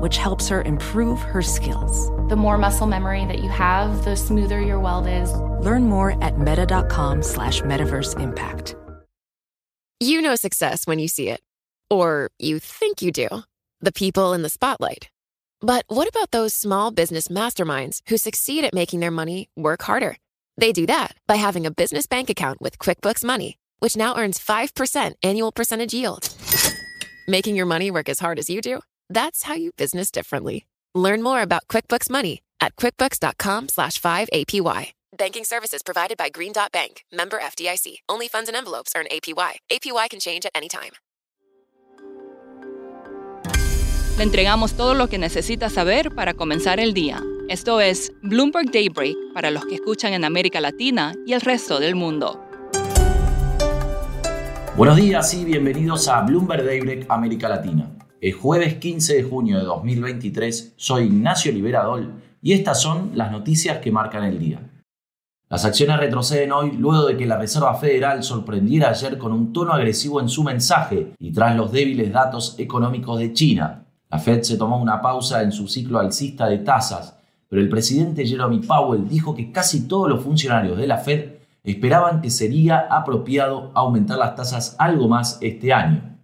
which helps her improve her skills. The more muscle memory that you have, the smoother your weld is. Learn more at meta.com slash metaverse impact. You know success when you see it. Or you think you do. The people in the spotlight. But what about those small business masterminds who succeed at making their money work harder? They do that by having a business bank account with QuickBooks Money which now earns 5% annual percentage yield. Making your money work as hard as you do? That's how you business differently. Learn more about QuickBooks Money at quickbooks.com slash 5APY. Banking services provided by Green Dot Bank, member FDIC. Only funds and envelopes earn APY. APY can change at any time. Le entregamos todo lo que necesita saber para comenzar el día. Esto es Bloomberg Daybreak para los que escuchan en América Latina y el resto del mundo. Buenos días y bienvenidos a Bloomberg Daybreak América Latina. Es jueves 15 de junio de 2023, soy Ignacio Liberadol y estas son las noticias que marcan el día. Las acciones retroceden hoy luego de que la Reserva Federal sorprendiera ayer con un tono agresivo en su mensaje y tras los débiles datos económicos de China. La Fed se tomó una pausa en su ciclo alcista de tasas, pero el presidente Jeremy Powell dijo que casi todos los funcionarios de la Fed esperaban que sería apropiado aumentar las tasas algo más este año.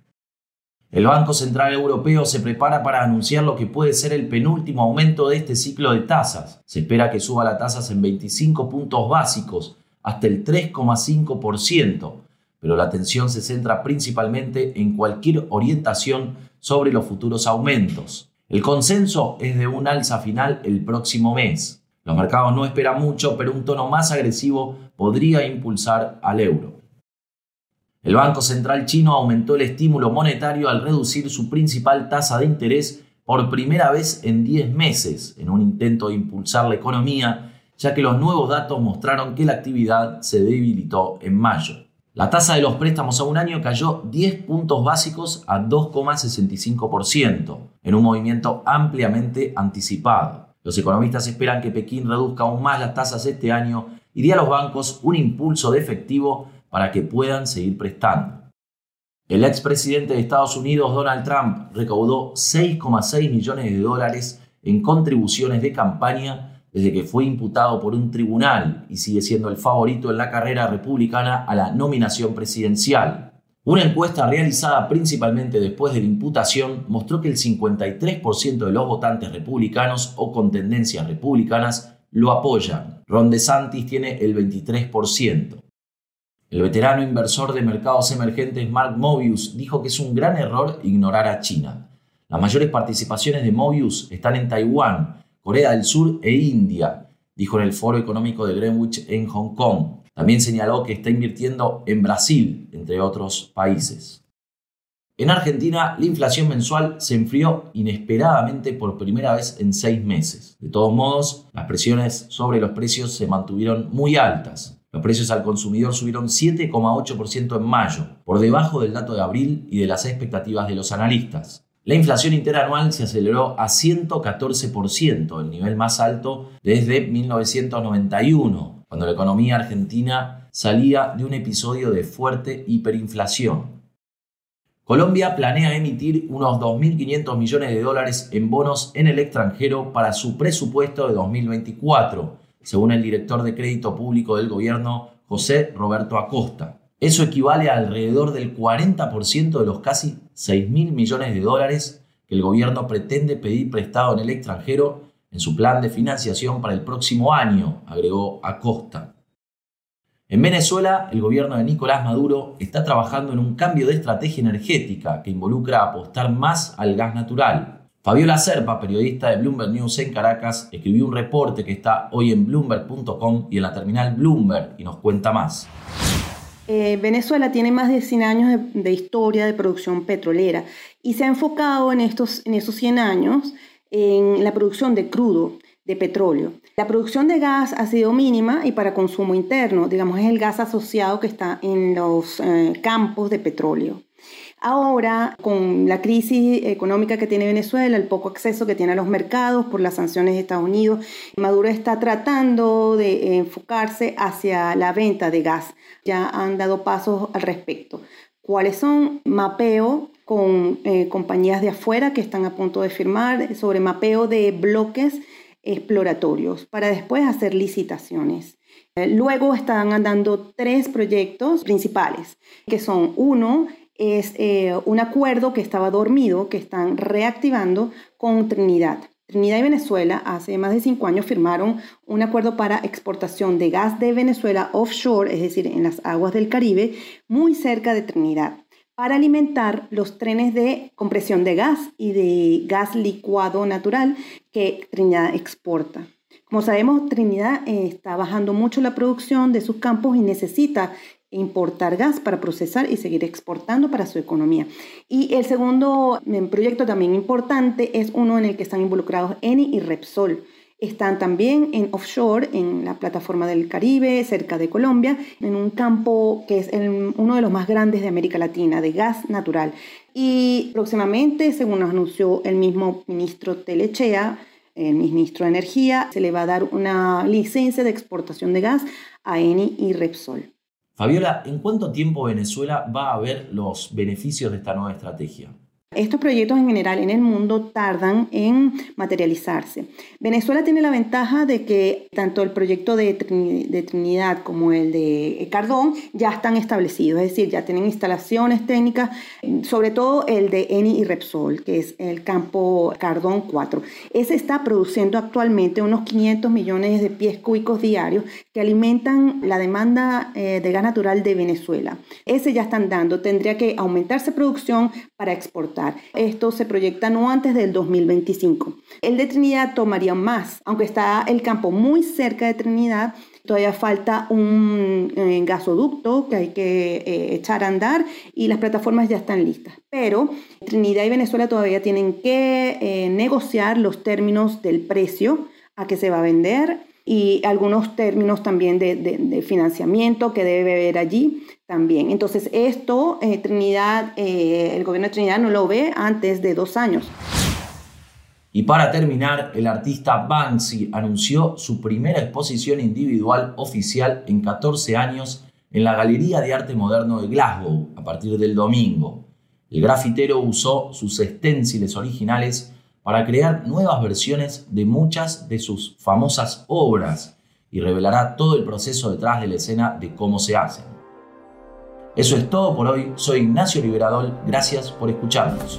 El Banco Central Europeo se prepara para anunciar lo que puede ser el penúltimo aumento de este ciclo de tasas. Se espera que suba las tasas en 25 puntos básicos, hasta el 3,5%, pero la atención se centra principalmente en cualquier orientación sobre los futuros aumentos. El consenso es de un alza final el próximo mes. Los mercados no esperan mucho, pero un tono más agresivo podría impulsar al euro. El Banco Central chino aumentó el estímulo monetario al reducir su principal tasa de interés por primera vez en 10 meses, en un intento de impulsar la economía, ya que los nuevos datos mostraron que la actividad se debilitó en mayo. La tasa de los préstamos a un año cayó 10 puntos básicos a 2,65%, en un movimiento ampliamente anticipado. Los economistas esperan que Pekín reduzca aún más las tasas este año y dé a los bancos un impulso de efectivo para que puedan seguir prestando. El expresidente de Estados Unidos, Donald Trump, recaudó 6,6 millones de dólares en contribuciones de campaña desde que fue imputado por un tribunal y sigue siendo el favorito en la carrera republicana a la nominación presidencial. Una encuesta realizada principalmente después de la imputación mostró que el 53% de los votantes republicanos o con tendencias republicanas lo apoyan. Ron DeSantis tiene el 23%. El veterano inversor de mercados emergentes Mark Mobius dijo que es un gran error ignorar a China. Las mayores participaciones de Mobius están en Taiwán, Corea del Sur e India, dijo en el Foro Económico de Greenwich en Hong Kong. También señaló que está invirtiendo en Brasil, entre otros países. En Argentina, la inflación mensual se enfrió inesperadamente por primera vez en seis meses. De todos modos, las presiones sobre los precios se mantuvieron muy altas. Los precios al consumidor subieron 7,8% en mayo, por debajo del dato de abril y de las expectativas de los analistas. La inflación interanual se aceleró a 114%, el nivel más alto desde 1991, cuando la economía argentina salía de un episodio de fuerte hiperinflación. Colombia planea emitir unos 2.500 millones de dólares en bonos en el extranjero para su presupuesto de 2024, según el director de crédito público del gobierno, José Roberto Acosta. Eso equivale a alrededor del 40% de los casi 6.000 millones de dólares que el gobierno pretende pedir prestado en el extranjero en su plan de financiación para el próximo año, agregó Acosta. En Venezuela, el gobierno de Nicolás Maduro está trabajando en un cambio de estrategia energética que involucra apostar más al gas natural. Fabiola Serpa, periodista de Bloomberg News en Caracas, escribió un reporte que está hoy en bloomberg.com y en la terminal Bloomberg y nos cuenta más. Eh, Venezuela tiene más de 100 años de, historia de producción petrolera y se ha enfocado en, estos, en esos 100 años en la producción de crudo, de petróleo. La producción de gas ha sido mínima y para consumo interno, digamos, es el gas asociado que está en los eh, campos de petróleo. Ahora, con la crisis económica que tiene Venezuela, el poco acceso que tiene a los mercados por las sanciones de Estados Unidos, Maduro está tratando de enfocarse hacia la venta de gas. Ya han dado pasos al respecto. ¿Cuáles son? Mapeo con eh, compañías de afuera que están a punto de firmar sobre mapeo de bloques exploratorios para después hacer licitaciones. Eh, luego están andando tres proyectos principales, que son uno, es eh, un acuerdo que estaba dormido, que están reactivando con Trinidad. Trinidad y Venezuela hace más de cinco años firmaron un acuerdo para exportación de gas de Venezuela offshore, es decir, en las aguas del Caribe, muy cerca de Trinidad, para alimentar los trenes de compresión de gas y de gas licuado natural que Trinidad exporta. Como sabemos, Trinidad eh, está bajando mucho la producción de sus campos y necesita importar gas para procesar y seguir exportando para su economía. Y el segundo mm, proyecto también importante es uno en el que están involucrados Eni y Repsol. Están también en offshore, en la plataforma del Caribe, cerca de Colombia, en un campo que es uno de los más grandes de América Latina, de gas natural. Y próximamente, según anunció el mismo ministro Telechea, el ministro de Energía, se le va a dar una licencia de exportación de gas a Eni y Repsol. Fabiola, ¿en cuánto tiempo Venezuela va a ver los beneficios de esta nueva estrategia? Estos proyectos en general en el mundo tardan en materializarse. Venezuela tiene la ventaja de que tanto el proyecto de, Trinidad como el de Cardón ya están establecidos, es decir, ya tienen instalaciones técnicas, sobre todo el de Eni y Repsol, que es el campo Cardón 4. Ese está produciendo actualmente unos 500 millones de pies cúbicos diarios que alimentan la demanda eh, de gas natural de Venezuela. Ese ya están dando, tendría que aumentarse producción para exportar. Esto se proyecta no antes del 2025. El de Trinidad tomaría más, aunque está el campo muy cerca de Trinidad. Todavía falta un eh, gasoducto que hay que eh, echar a andar y las plataformas ya están listas. Pero Trinidad y Venezuela todavía tienen que negociar los términos del precio a que se va a vender y algunos términos también de, financiamiento que debe haber allí también. Entonces, esto eh, Trinidad, eh, el gobierno de Trinidad no lo ve antes de dos años. Y para terminar, el artista Banksy anunció su primera exposición individual oficial en 14 años en la Galería de Arte Moderno de Glasgow a partir del domingo. El grafitero usó sus esténciles originales para crear nuevas versiones de muchas de sus famosas obras y revelará todo el proceso detrás de la escena de cómo se hacen. Eso es todo por hoy. Soy Ignacio Liberadol. Gracias por escucharnos.